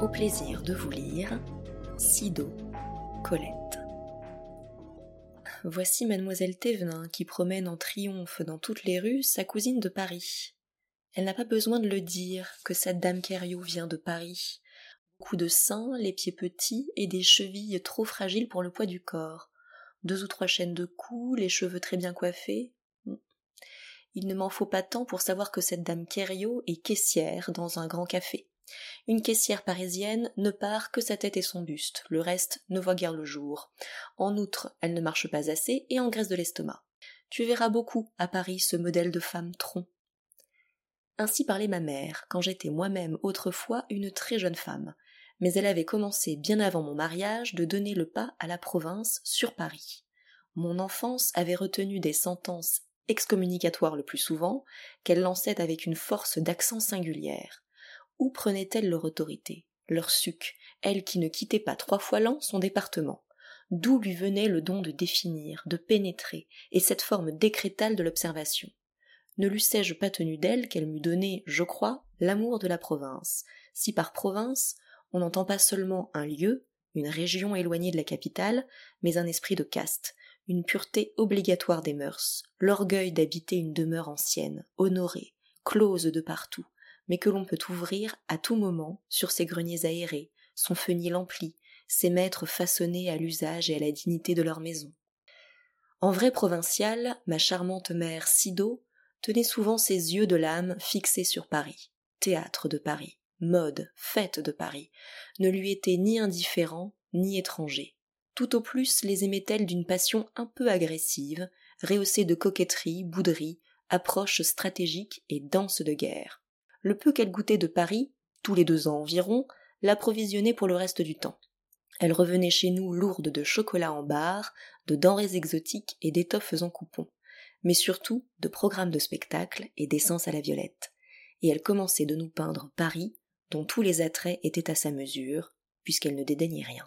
Au plaisir de vous lire, Sido, Colette. Voici mademoiselle Thévenin qui promène en triomphe dans toutes les rues sa cousine de Paris. Elle n'a pas besoin de le dire que cette dame Kériot vient de Paris. Beaucoup de seins, les pieds petits et des chevilles trop fragiles pour le poids du corps. Deux ou trois chaînes de cou, les cheveux très bien coiffés, il ne m'en faut pas tant pour savoir que cette dame Kériot est caissière dans un grand café. Une caissière parisienne ne part que sa tête et son buste, le reste ne voit guère le jour. En outre, elle ne marche pas assez et engraisse de l'estomac. Tu verras beaucoup à Paris ce modèle de femme tronc. Ainsi parlait ma mère, quand j'étais moi-même autrefois une très jeune femme, mais elle avait commencé bien avant mon mariage de donner le pas à la province sur Paris. Mon enfance avait retenu des sentences excommunicatoire le plus souvent, qu'elle lançait avec une force d'accent singulière. Où prenait-elle leur autorité, leur suc, elle qui ne quittait pas trois fois l'an son département. D'où lui venait le don de définir, de pénétrer, et cette forme décrétale de l'observation? Ne l'eussé-je pas tenu d'elle qu'elle m'eût donné, je crois, l'amour de la province, si par province on n'entend pas seulement un lieu, une région éloignée de la capitale, mais un esprit de caste, une pureté obligatoire des mœurs, l'orgueil d'habiter une demeure ancienne, honorée, close de partout, mais que l'on peut ouvrir à tout moment sur ses greniers aérés, son fenil empli, ses maîtres façonnés à l'usage et à la dignité de leur maison. En vrai provincial, ma charmante mère Sido tenait souvent ses yeux de l'âme fixés sur Paris, théâtre de Paris, mode, fête de Paris, ne lui était ni indifférent ni étranger. Tout au plus les aimait-elle d'une passion un peu agressive, rehaussée de coquetterie, bouderie, approche stratégique et danse de guerre. Le peu qu'elle goûtait de Paris, tous les deux ans environ, l'approvisionnait pour le reste du temps. Elle revenait chez nous lourde de chocolat en barre, de denrées exotiques et d'étoffes en coupons, mais surtout de programmes de spectacles et d'essence à la violette. Et elle commençait de nous peindre Paris, dont tous les attraits étaient à sa mesure, puisqu'elle ne dédaignait rien.